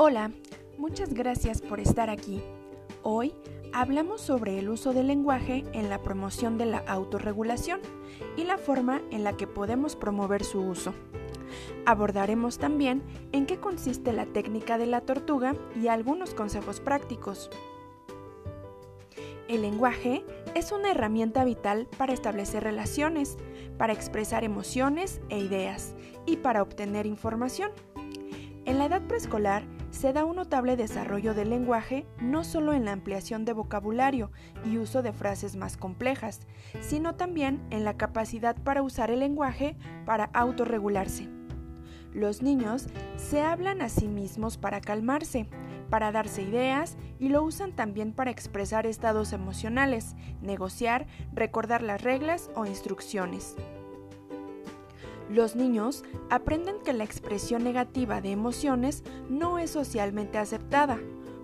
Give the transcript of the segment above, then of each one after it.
Hola, muchas gracias por estar aquí. Hoy hablamos sobre el uso del lenguaje en la promoción de la autorregulación y la forma en la que podemos promover su uso. Abordaremos también en qué consiste la técnica de la tortuga y algunos consejos prácticos. El lenguaje es una herramienta vital para establecer relaciones, para expresar emociones e ideas y para obtener información. En la edad preescolar, se da un notable desarrollo del lenguaje no solo en la ampliación de vocabulario y uso de frases más complejas, sino también en la capacidad para usar el lenguaje para autorregularse. Los niños se hablan a sí mismos para calmarse, para darse ideas y lo usan también para expresar estados emocionales, negociar, recordar las reglas o instrucciones. Los niños aprenden que la expresión negativa de emociones no es socialmente aceptada,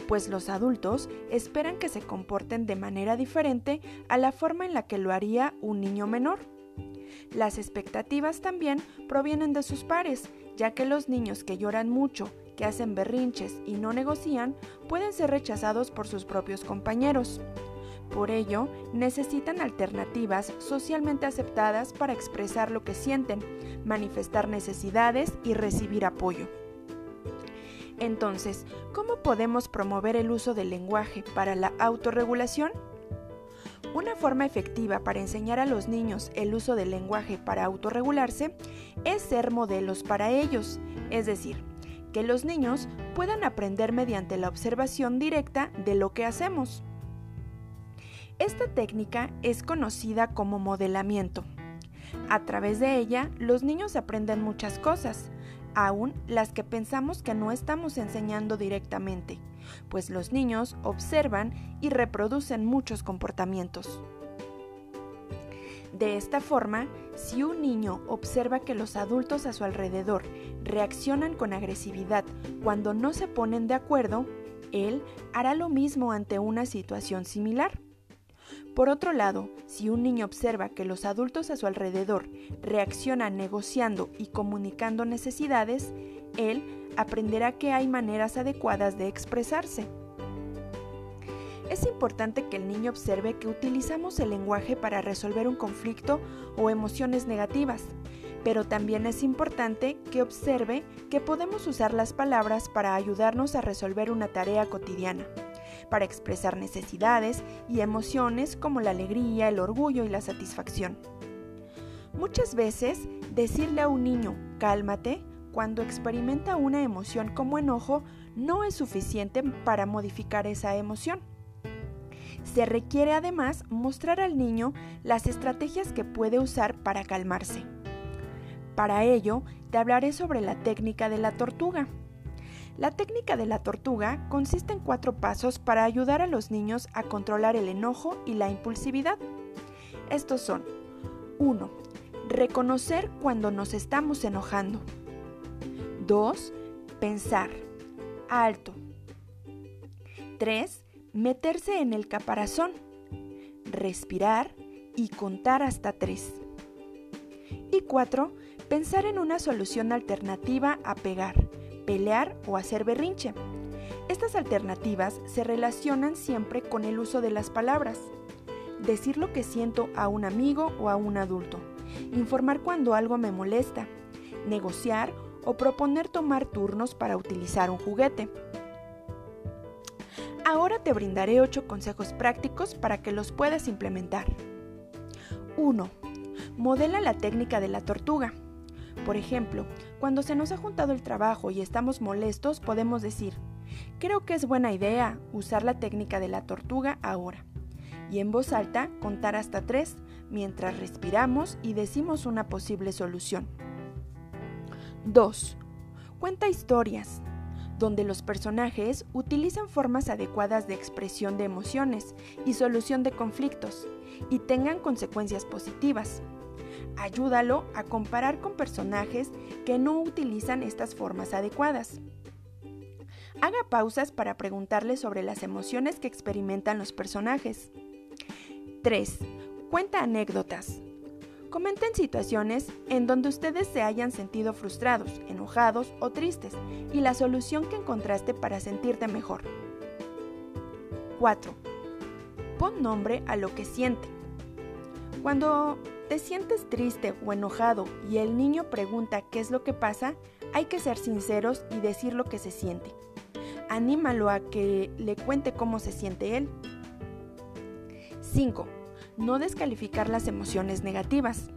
pues los adultos esperan que se comporten de manera diferente a la forma en la que lo haría un niño menor. Las expectativas también provienen de sus pares, ya que los niños que lloran mucho, que hacen berrinches y no negocian, pueden ser rechazados por sus propios compañeros. Por ello, necesitan alternativas socialmente aceptadas para expresar lo que sienten, manifestar necesidades y recibir apoyo. Entonces, ¿cómo podemos promover el uso del lenguaje para la autorregulación? Una forma efectiva para enseñar a los niños el uso del lenguaje para autorregularse es ser modelos para ellos, es decir, que los niños puedan aprender mediante la observación directa de lo que hacemos. Esta técnica es conocida como modelamiento. A través de ella, los niños aprenden muchas cosas, aún las que pensamos que no estamos enseñando directamente, pues los niños observan y reproducen muchos comportamientos. De esta forma, si un niño observa que los adultos a su alrededor reaccionan con agresividad cuando no se ponen de acuerdo, él hará lo mismo ante una situación similar. Por otro lado, si un niño observa que los adultos a su alrededor reaccionan negociando y comunicando necesidades, él aprenderá que hay maneras adecuadas de expresarse. Es importante que el niño observe que utilizamos el lenguaje para resolver un conflicto o emociones negativas, pero también es importante que observe que podemos usar las palabras para ayudarnos a resolver una tarea cotidiana para expresar necesidades y emociones como la alegría, el orgullo y la satisfacción. Muchas veces, decirle a un niño, cálmate, cuando experimenta una emoción como enojo, no es suficiente para modificar esa emoción. Se requiere además mostrar al niño las estrategias que puede usar para calmarse. Para ello, te hablaré sobre la técnica de la tortuga. La técnica de la tortuga consiste en cuatro pasos para ayudar a los niños a controlar el enojo y la impulsividad. Estos son 1. Reconocer cuando nos estamos enojando. 2. Pensar. Alto. 3. Meterse en el caparazón. Respirar y contar hasta 3. Y 4. Pensar en una solución alternativa a pegar pelear o hacer berrinche. Estas alternativas se relacionan siempre con el uso de las palabras. Decir lo que siento a un amigo o a un adulto. Informar cuando algo me molesta. Negociar o proponer tomar turnos para utilizar un juguete. Ahora te brindaré 8 consejos prácticos para que los puedas implementar. 1. Modela la técnica de la tortuga. Por ejemplo, cuando se nos ha juntado el trabajo y estamos molestos, podemos decir, creo que es buena idea usar la técnica de la tortuga ahora. Y en voz alta contar hasta tres mientras respiramos y decimos una posible solución. 2. Cuenta historias, donde los personajes utilizan formas adecuadas de expresión de emociones y solución de conflictos y tengan consecuencias positivas. Ayúdalo a comparar con personajes que no utilizan estas formas adecuadas. Haga pausas para preguntarle sobre las emociones que experimentan los personajes. 3. Cuenta anécdotas. Comenten situaciones en donde ustedes se hayan sentido frustrados, enojados o tristes y la solución que encontraste para sentirte mejor. 4. Pon nombre a lo que siente. Cuando te sientes triste o enojado y el niño pregunta qué es lo que pasa, hay que ser sinceros y decir lo que se siente. Anímalo a que le cuente cómo se siente él. 5 no descalificar las emociones negativas.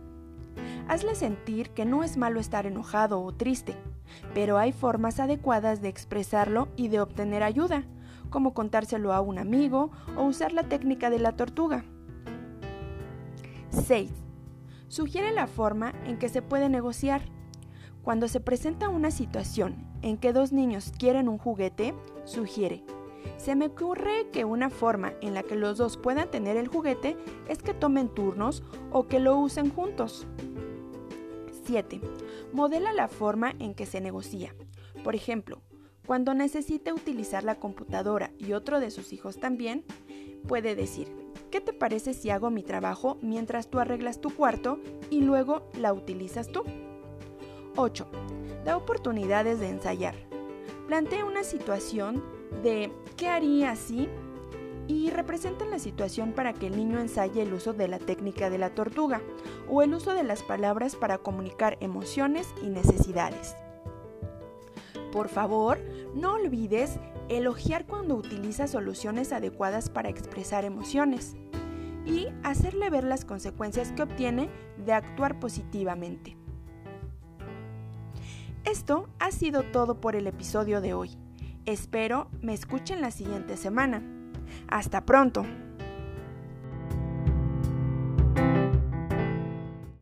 Hazle sentir que no es malo estar enojado o triste, pero hay formas adecuadas de expresarlo y de obtener ayuda, como contárselo a un amigo o usar la técnica de la tortuga. 6. Sugiere la forma en que se puede negociar. Cuando se presenta una situación en que dos niños quieren un juguete, sugiere, se me ocurre que una forma en la que los dos puedan tener el juguete es que tomen turnos o que lo usen juntos. 7. Modela la forma en que se negocia. Por ejemplo, cuando necesite utilizar la computadora y otro de sus hijos también, puede decir, ¿qué te parece si hago mi trabajo mientras tú arreglas tu cuarto y luego la utilizas tú? 8. Da oportunidades de ensayar. Plantea una situación de ¿qué haría si? y representan la situación para que el niño ensaye el uso de la técnica de la tortuga o el uso de las palabras para comunicar emociones y necesidades. Por favor, no olvides elogiar cuando utiliza soluciones adecuadas para expresar emociones y hacerle ver las consecuencias que obtiene de actuar positivamente. Esto ha sido todo por el episodio de hoy. Espero me escuchen la siguiente semana. Hasta pronto.